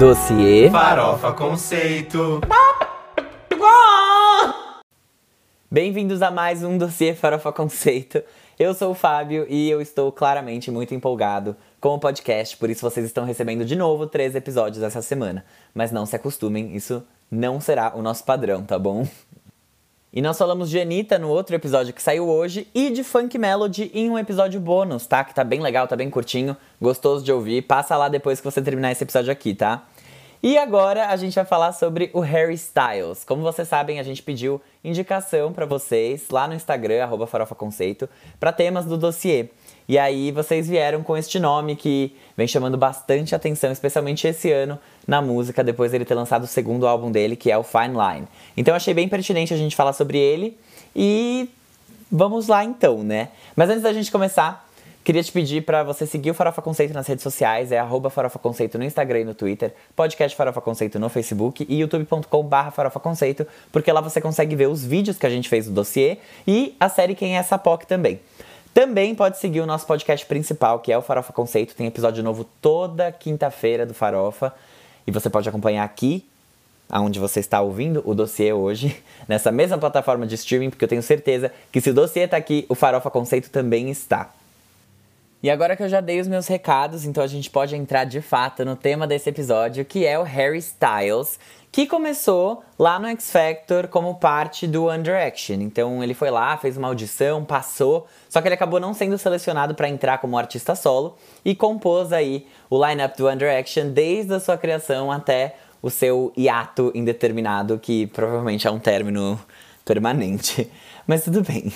Dossiê Farofa Conceito. Bem-vindos a mais um Dossiê Farofa Conceito. Eu sou o Fábio e eu estou claramente muito empolgado com o podcast, por isso vocês estão recebendo de novo três episódios essa semana. Mas não se acostumem, isso não será o nosso padrão, tá bom? E nós falamos de Anitta no outro episódio que saiu hoje e de Funk Melody em um episódio bônus, tá? Que tá bem legal, tá bem curtinho, gostoso de ouvir. Passa lá depois que você terminar esse episódio aqui, tá? E agora a gente vai falar sobre o Harry Styles. Como vocês sabem, a gente pediu indicação para vocês lá no Instagram, arroba Farofa Conceito, para temas do dossiê. E aí vocês vieram com este nome que vem chamando bastante atenção, especialmente esse ano, na música, depois dele ter lançado o segundo álbum dele, que é o Fine Line. Então achei bem pertinente a gente falar sobre ele e vamos lá então, né? Mas antes da gente começar, queria te pedir para você seguir o Farofa Conceito nas redes sociais, é arroba Farofa Conceito no Instagram e no Twitter, podcast Farofa Conceito no Facebook e youtube.com Farofa Conceito, porque lá você consegue ver os vídeos que a gente fez do dossiê e a série Quem é essa POC também. Também pode seguir o nosso podcast principal, que é o Farofa Conceito. Tem episódio novo toda quinta-feira do Farofa. E você pode acompanhar aqui, aonde você está ouvindo o dossiê hoje, nessa mesma plataforma de streaming, porque eu tenho certeza que se o dossiê está aqui, o Farofa Conceito também está. E agora que eu já dei os meus recados, então a gente pode entrar de fato no tema desse episódio, que é o Harry Styles, que começou lá no X Factor como parte do One Direction. Então ele foi lá, fez uma audição, passou, só que ele acabou não sendo selecionado para entrar como artista solo e compôs aí o lineup do One Direction desde a sua criação até o seu hiato indeterminado, que provavelmente é um término permanente. Mas tudo bem.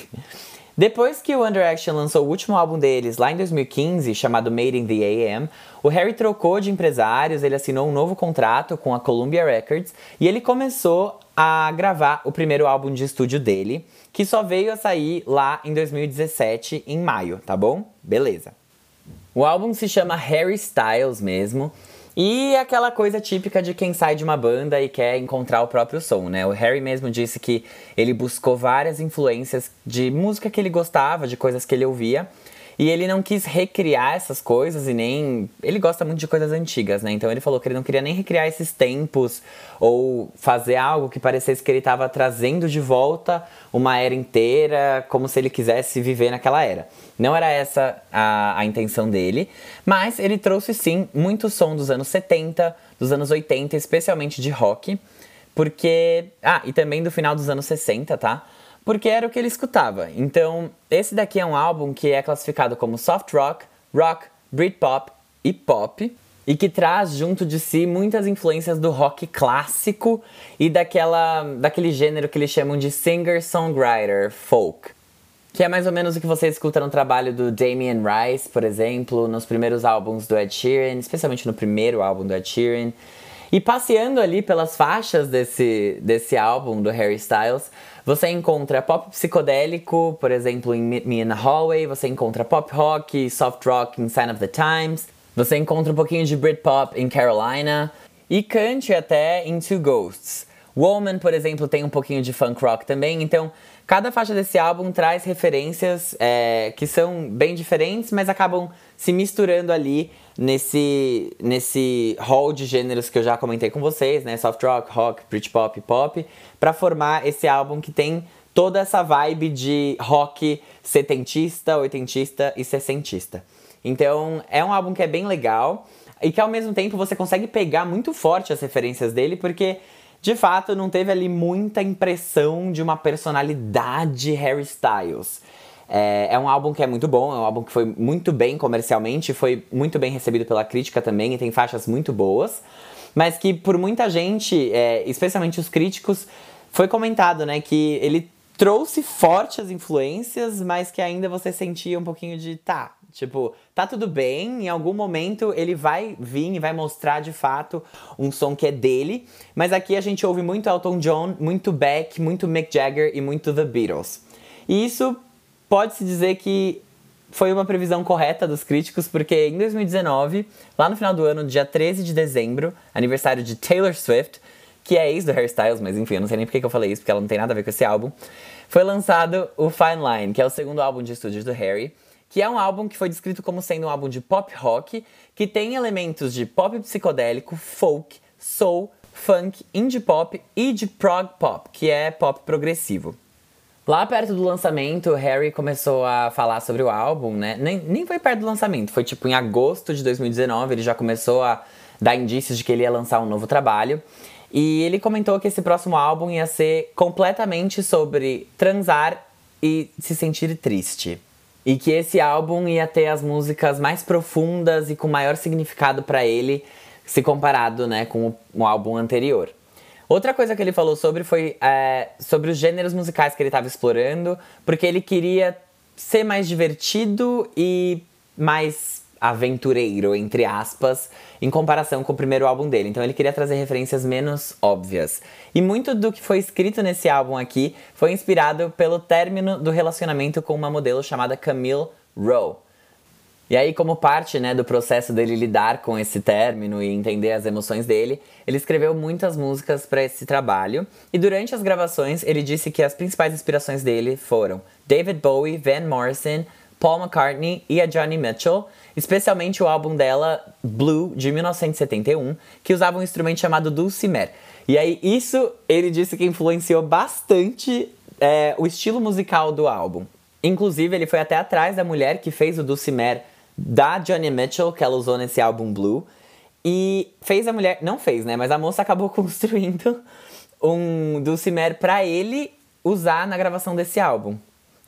Depois que o One Direction lançou o último álbum deles lá em 2015, chamado Made in the AM, o Harry trocou de empresários, ele assinou um novo contrato com a Columbia Records e ele começou a gravar o primeiro álbum de estúdio dele, que só veio a sair lá em 2017, em maio, tá bom? Beleza. O álbum se chama Harry Styles mesmo. E aquela coisa típica de quem sai de uma banda e quer encontrar o próprio som, né? O Harry mesmo disse que ele buscou várias influências de música que ele gostava, de coisas que ele ouvia. E ele não quis recriar essas coisas e nem. Ele gosta muito de coisas antigas, né? Então ele falou que ele não queria nem recriar esses tempos ou fazer algo que parecesse que ele estava trazendo de volta uma era inteira, como se ele quisesse viver naquela era. Não era essa a, a intenção dele, mas ele trouxe sim muito som dos anos 70, dos anos 80, especialmente de rock, porque. Ah, e também do final dos anos 60, tá? Porque era o que ele escutava. Então, esse daqui é um álbum que é classificado como soft rock, rock, Britpop e pop, e que traz junto de si muitas influências do rock clássico e daquela, daquele gênero que eles chamam de singer-songwriter folk. Que é mais ou menos o que você escuta no trabalho do Damien Rice, por exemplo, nos primeiros álbuns do Ed Sheeran, especialmente no primeiro álbum do Ed Sheeran. E passeando ali pelas faixas desse, desse álbum do Harry Styles, você encontra pop psicodélico, por exemplo, em Meet Me in the Hallway, você encontra pop rock, soft rock em Sign of the Times, você encontra um pouquinho de Britpop em Carolina e cante até em Two Ghosts. Woman, por exemplo, tem um pouquinho de funk rock também, então cada faixa desse álbum traz referências é, que são bem diferentes, mas acabam se misturando ali nesse, nesse hall de gêneros que eu já comentei com vocês, né? Soft rock, rock, Britpop, pop, para formar esse álbum que tem toda essa vibe de rock setentista, oitentista e sessentista. Então, é um álbum que é bem legal e que ao mesmo tempo você consegue pegar muito forte as referências dele, porque de fato não teve ali muita impressão de uma personalidade Harry Styles. É, é, um álbum que é muito bom, é um álbum que foi muito bem comercialmente, foi muito bem recebido pela crítica também e tem faixas muito boas, mas que por muita gente, é, especialmente os críticos, foi comentado, né, que ele trouxe fortes influências, mas que ainda você sentia um pouquinho de tá, tipo, tá tudo bem, em algum momento ele vai vir e vai mostrar de fato um som que é dele, mas aqui a gente ouve muito Elton John, muito Beck, muito Mick Jagger e muito The Beatles. E isso pode-se dizer que foi uma previsão correta dos críticos, porque em 2019, lá no final do ano, dia 13 de dezembro, aniversário de Taylor Swift, que é ex do Harry Styles, mas enfim, eu não sei nem por que eu falei isso, porque ela não tem nada a ver com esse álbum, foi lançado o Fine Line, que é o segundo álbum de estúdio do Harry, que é um álbum que foi descrito como sendo um álbum de pop rock, que tem elementos de pop psicodélico, folk, soul, funk, indie pop e de prog pop, que é pop progressivo. Lá perto do lançamento, Harry começou a falar sobre o álbum, né? Nem, nem foi perto do lançamento, foi tipo em agosto de 2019, ele já começou a dar indícios de que ele ia lançar um novo trabalho. E ele comentou que esse próximo álbum ia ser completamente sobre transar e se sentir triste. E que esse álbum ia ter as músicas mais profundas e com maior significado para ele, se comparado né, com o, o, álbum anterior. Outra coisa que ele falou sobre foi é, sobre os gêneros musicais que ele estava explorando, porque ele queria ser mais divertido e mais aventureiro, entre aspas, em comparação com o primeiro álbum dele. Então ele queria trazer referências menos óbvias. E muito do que foi escrito nesse álbum aqui foi inspirado pelo término do relacionamento com uma modelo chamada Camille Rowe. E aí, como parte né, do processo dele lidar com esse término e entender as emoções dele, ele escreveu muitas músicas para esse trabalho. E durante as gravações, ele disse que as principais inspirações dele foram David Bowie, Van Morrison, Paul McCartney e a Johnny Mitchell, especialmente o álbum dela, Blue, de 1971, que usava um instrumento chamado dulcimer. E aí, isso ele disse que influenciou bastante é, o estilo musical do álbum. Inclusive, ele foi até atrás da mulher que fez o dulcimer da Johnny Mitchell, que ela usou nesse álbum Blue. E fez a mulher. Não fez, né? Mas a moça acabou construindo um dulcimer para ele usar na gravação desse álbum.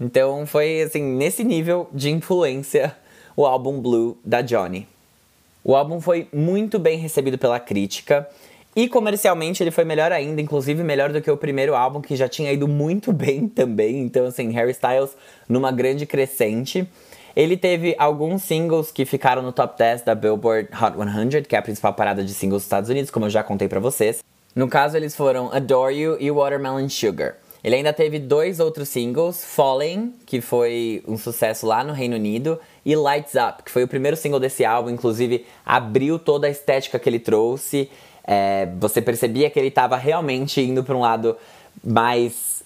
Então foi assim, nesse nível de influência o álbum Blue da Johnny. O álbum foi muito bem recebido pela crítica e comercialmente ele foi melhor ainda, inclusive melhor do que o primeiro álbum que já tinha ido muito bem também. Então assim, Harry Styles numa grande crescente. Ele teve alguns singles que ficaram no top 10 da Billboard Hot 100, que é a principal parada de singles dos Estados Unidos, como eu já contei para vocês. No caso, eles foram Adore You e Watermelon Sugar. Ele ainda teve dois outros singles, Falling, que foi um sucesso lá no Reino Unido, e Lights Up, que foi o primeiro single desse álbum, inclusive abriu toda a estética que ele trouxe. É, você percebia que ele estava realmente indo para um lado mais,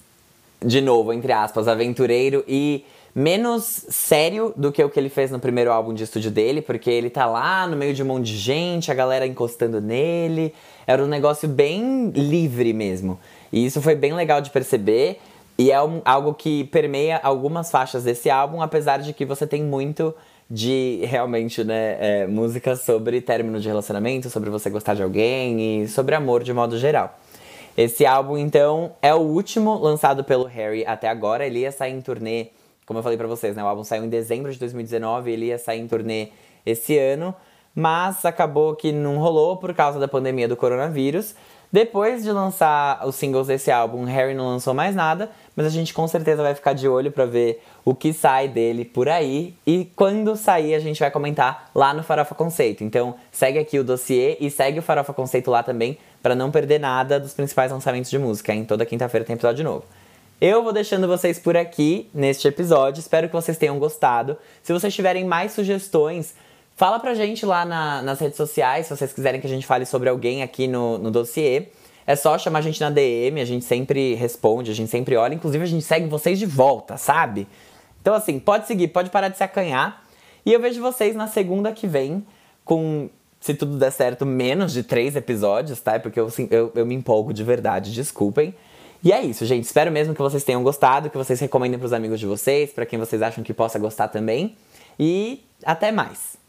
de novo, entre aspas, aventureiro e menos sério do que o que ele fez no primeiro álbum de estúdio dele, porque ele tá lá no meio de um monte de gente, a galera encostando nele. Era um negócio bem livre mesmo. E isso foi bem legal de perceber. E é um, algo que permeia algumas faixas desse álbum, apesar de que você tem muito de realmente, né, é, música sobre término de relacionamento, sobre você gostar de alguém e sobre amor de modo geral. Esse álbum, então, é o último lançado pelo Harry até agora. Ele ia sair em turnê como eu falei para vocês, né? O álbum saiu em dezembro de 2019, ele ia sair em turnê esse ano, mas acabou que não rolou por causa da pandemia do coronavírus. Depois de lançar os singles desse álbum, Harry não lançou mais nada, mas a gente com certeza vai ficar de olho para ver o que sai dele por aí. E quando sair, a gente vai comentar lá no Farofa Conceito. Então, segue aqui o dossiê e segue o Farofa Conceito lá também, para não perder nada dos principais lançamentos de música, hein? Toda quinta-feira tem episódio novo. Eu vou deixando vocês por aqui neste episódio. Espero que vocês tenham gostado. Se vocês tiverem mais sugestões, fala pra gente lá na, nas redes sociais, se vocês quiserem que a gente fale sobre alguém aqui no, no dossiê. É só chamar a gente na DM, a gente sempre responde, a gente sempre olha. Inclusive, a gente segue vocês de volta, sabe? Então, assim, pode seguir, pode parar de se acanhar. E eu vejo vocês na segunda que vem com, se tudo der certo, menos de três episódios, tá? Porque eu, assim, eu, eu me empolgo de verdade, desculpem. E é isso, gente. Espero mesmo que vocês tenham gostado, que vocês recomendem para os amigos de vocês, para quem vocês acham que possa gostar também. E até mais.